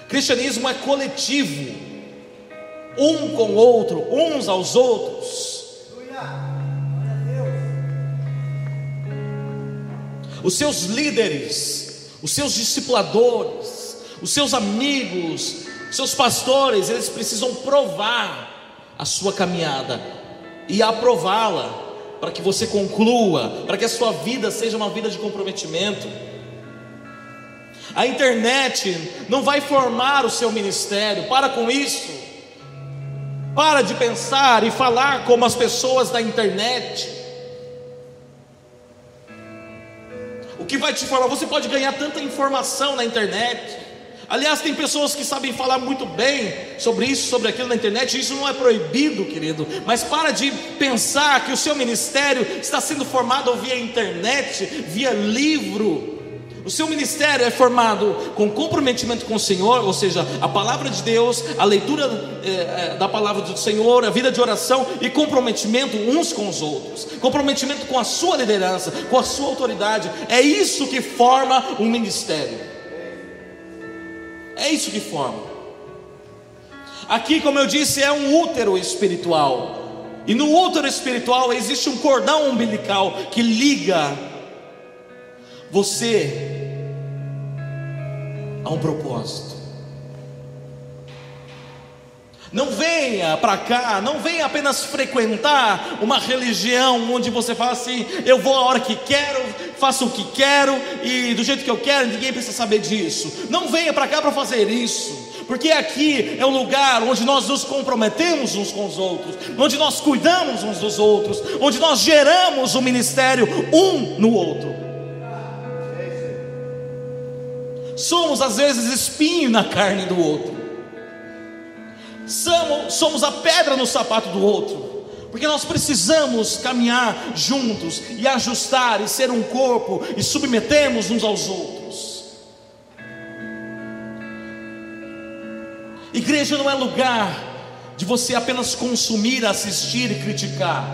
Cristianismo é coletivo. Um com o outro, uns aos outros. Os seus líderes, os seus discipuladores, os seus amigos, os seus pastores, eles precisam provar a sua caminhada e aprová-la, para que você conclua, para que a sua vida seja uma vida de comprometimento. A internet não vai formar o seu ministério, para com isso. Para de pensar e falar como as pessoas da internet. O que vai te formar? Você pode ganhar tanta informação na internet. Aliás, tem pessoas que sabem falar muito bem sobre isso, sobre aquilo na internet, isso não é proibido, querido, mas para de pensar que o seu ministério está sendo formado via internet, via livro. O seu ministério é formado com comprometimento com o Senhor, ou seja, a palavra de Deus, a leitura é, da palavra do Senhor, a vida de oração e comprometimento uns com os outros, comprometimento com a sua liderança, com a sua autoridade. É isso que forma um ministério. É isso que forma. Aqui, como eu disse, é um útero espiritual. E no útero espiritual existe um cordão umbilical que liga você a um propósito. Não venha para cá, não venha apenas frequentar uma religião onde você fala assim: eu vou a hora que quero, faço o que quero e do jeito que eu quero, ninguém precisa saber disso. Não venha para cá para fazer isso. Porque aqui é o lugar onde nós nos comprometemos uns com os outros, onde nós cuidamos uns dos outros, onde nós geramos o ministério um no outro. Somos às vezes espinho na carne do outro somos a pedra no sapato do outro, porque nós precisamos caminhar juntos e ajustar e ser um corpo e submetemos uns aos outros. Igreja não é lugar de você apenas consumir, assistir e criticar,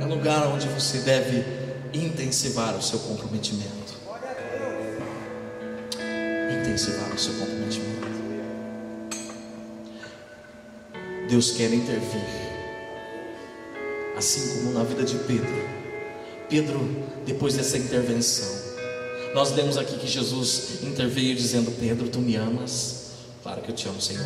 é lugar onde você deve intensivar o seu comprometimento. Intensivar o seu comprometimento. Deus quer intervir assim como na vida de Pedro. Pedro, depois dessa intervenção, nós lemos aqui que Jesus interveio dizendo: Pedro, tu me amas? Claro que eu te amo, Senhor.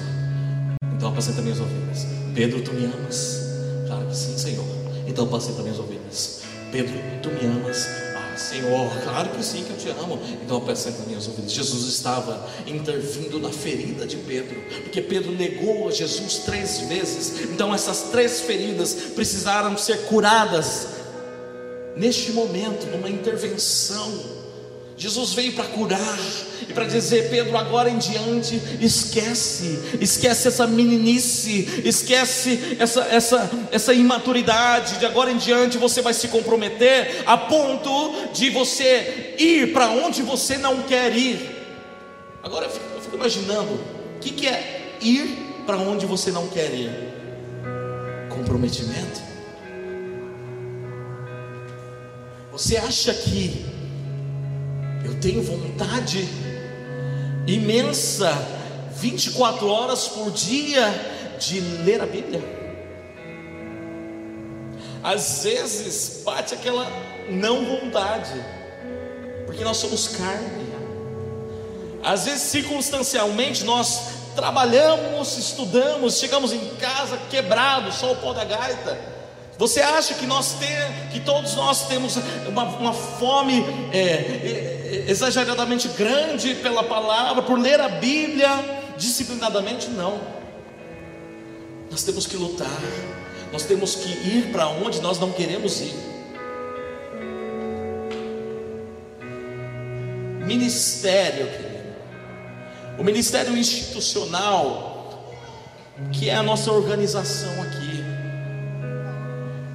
Então apacenta minhas ovelhas. Pedro, tu me amas? Claro que sim, Senhor. Então apacenta minhas ovelhas. Pedro, tu me amas? Senhor, claro que sim, que eu te amo. Então apresenta minhas ouvidas. Jesus estava intervindo na ferida de Pedro, porque Pedro negou a Jesus três vezes. Então essas três feridas precisaram ser curadas neste momento, numa intervenção Jesus veio para curar e para dizer: Pedro, agora em diante, esquece, esquece essa meninice, esquece essa, essa, essa imaturidade. De agora em diante você vai se comprometer a ponto de você ir para onde você não quer ir. Agora eu fico, eu fico imaginando: o que, que é ir para onde você não quer ir? Comprometimento. Você acha que eu tenho vontade imensa, 24 horas por dia, de ler a Bíblia. Às vezes bate aquela não vontade, porque nós somos carne. Às vezes, circunstancialmente, nós trabalhamos, estudamos, chegamos em casa quebrado, só o pó da gaita você acha que nós tem, que todos nós temos uma, uma fome é, é, exageradamente grande pela palavra, por ler a Bíblia disciplinadamente? Não. Nós temos que lutar. Nós temos que ir para onde nós não queremos ir. Ministério, querido. O ministério institucional, que é a nossa organização aqui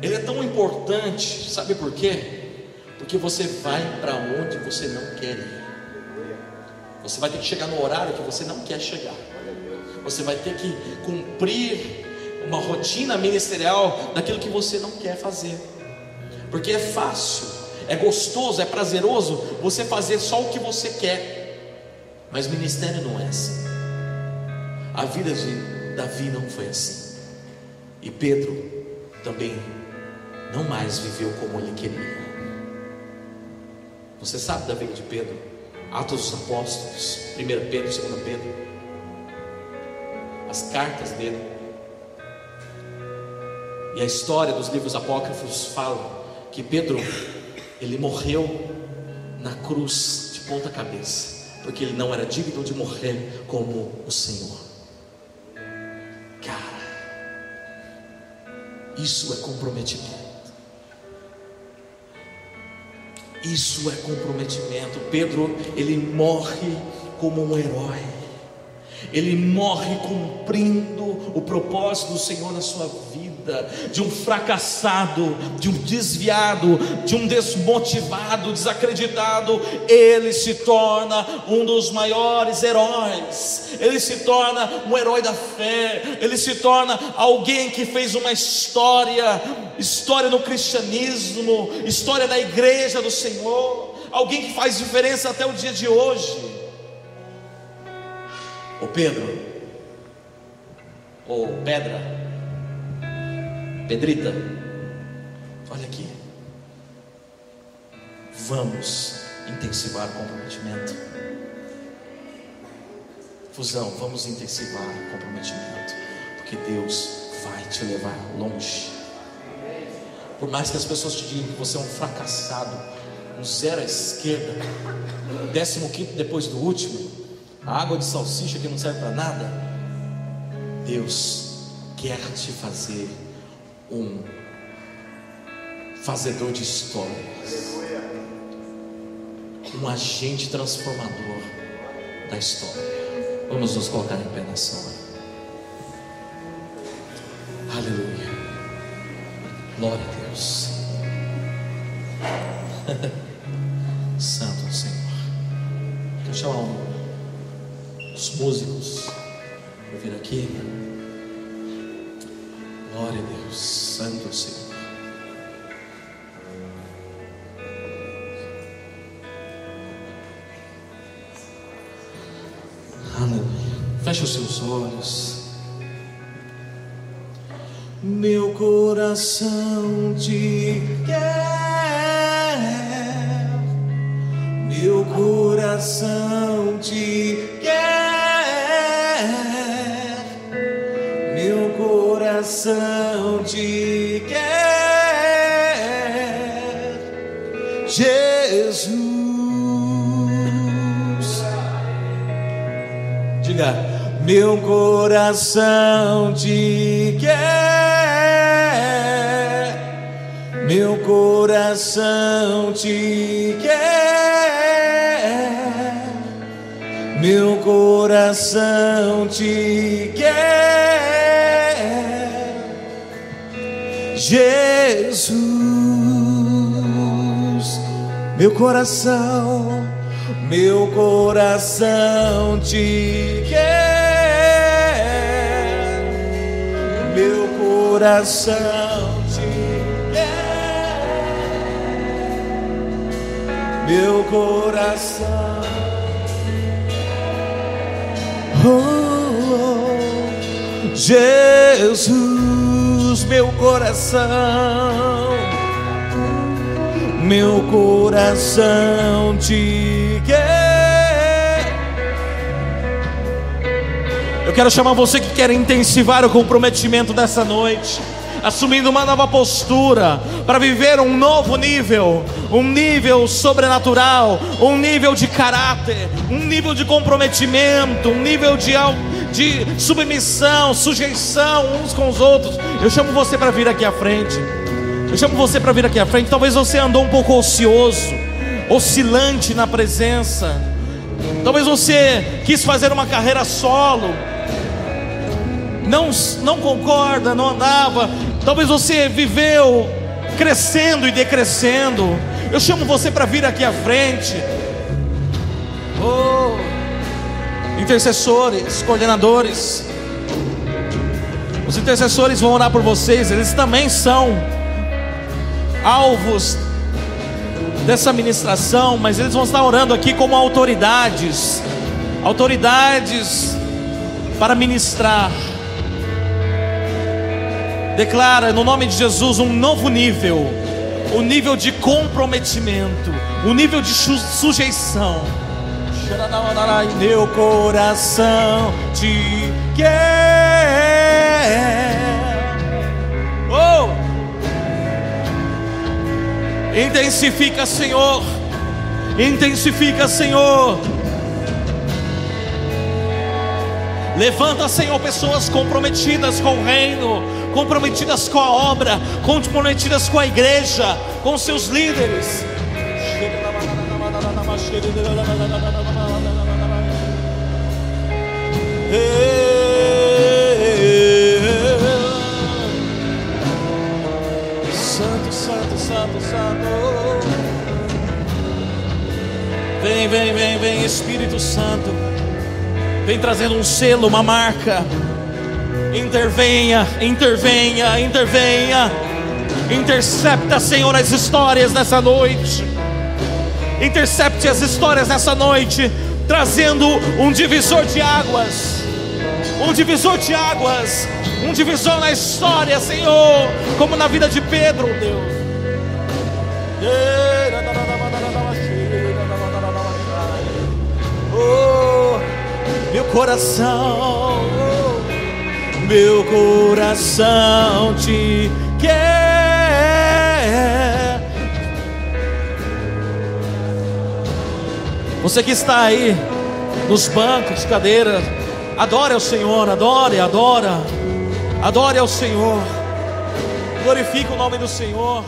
ele é tão importante, sabe por quê? Porque você vai para onde você não quer ir. Você vai ter que chegar no horário que você não quer chegar. Você vai ter que cumprir uma rotina ministerial daquilo que você não quer fazer. Porque é fácil, é gostoso, é prazeroso você fazer só o que você quer. Mas ministério não é assim. A vida de Davi não foi assim. E Pedro também não mais viveu como ele queria. Você sabe da vida de Pedro? Atos dos Apóstolos, 1 Pedro, 2 Pedro, as cartas dele. E a história dos livros apócrifos fala que Pedro, ele morreu na cruz de ponta cabeça, porque ele não era digno de morrer como o Senhor. Cara, isso é comprometimento. Isso é comprometimento. Pedro, ele morre como um herói. Ele morre cumprindo o propósito do Senhor na sua vida, de um fracassado, de um desviado, de um desmotivado, desacreditado, ele se torna um dos maiores heróis. Ele se torna um herói da fé, ele se torna alguém que fez uma história história no cristianismo, história da igreja do Senhor, alguém que faz diferença até o dia de hoje. Ô Pedro, ô Pedra, Pedrita, olha aqui, vamos intensivar o comprometimento. Fusão, vamos intensivar o comprometimento, porque Deus vai te levar longe. Por mais que as pessoas te digam que você é um fracassado, um zero à esquerda, décimo quinto depois do último, a água de salsicha que não serve para nada, Deus quer te fazer um fazedor de histórias, um agente transformador da história. Vamos nos colocar em pé nessa hora. Aleluia. Glória a Deus. Santo Senhor. Quero chamar os músicos para vir aqui. Glória a Deus. Santo Senhor. Aleluia. Feche os seus olhos. Meu coração te quer, meu coração te quer, coração te quer, Jesus. Diga, meu coração te quer. Meu coração te quer, meu coração te quer, Jesus, meu coração, meu coração te quer, meu coração meu coração. Oh, oh, Jesus, meu coração, meu coração te quer. Eu quero chamar você que quer intensivar o comprometimento dessa noite assumindo uma nova postura, para viver um novo nível, um nível sobrenatural, um nível de caráter, um nível de comprometimento, um nível de, de submissão, sujeição uns com os outros. Eu chamo você para vir aqui à frente. Eu chamo você para vir aqui à frente. Talvez você andou um pouco ocioso, oscilante na presença. Talvez você quis fazer uma carreira solo. Não, não concorda, não andava Talvez você viveu crescendo e decrescendo. Eu chamo você para vir aqui à frente. Oh, intercessores, coordenadores. Os intercessores vão orar por vocês, eles também são alvos dessa ministração, mas eles vão estar orando aqui como autoridades autoridades para ministrar. Declara no nome de Jesus um novo nível, o um nível de comprometimento, o um nível de sujeição. Meu coração te quer. Oh! Intensifica, Senhor. Intensifica, Senhor. Levanta, Senhor, pessoas comprometidas com o reino, comprometidas com a obra, comprometidas com a igreja, com seus líderes. Santo, Santo, Santo, Santo. Vem, vem, vem, vem, Espírito Santo vem trazendo um selo, uma marca. Intervenha, intervenha, intervenha. Intercepta, Senhor, as histórias dessa noite. Intercepte as histórias dessa noite, trazendo um divisor de águas. Um divisor de águas, um divisor na história, Senhor, como na vida de Pedro, Deus. meu coração, meu coração te quer. Você que está aí nos bancos, cadeiras, adore ao Senhor, adore, adora, adore ao Senhor, glorifique o nome do Senhor.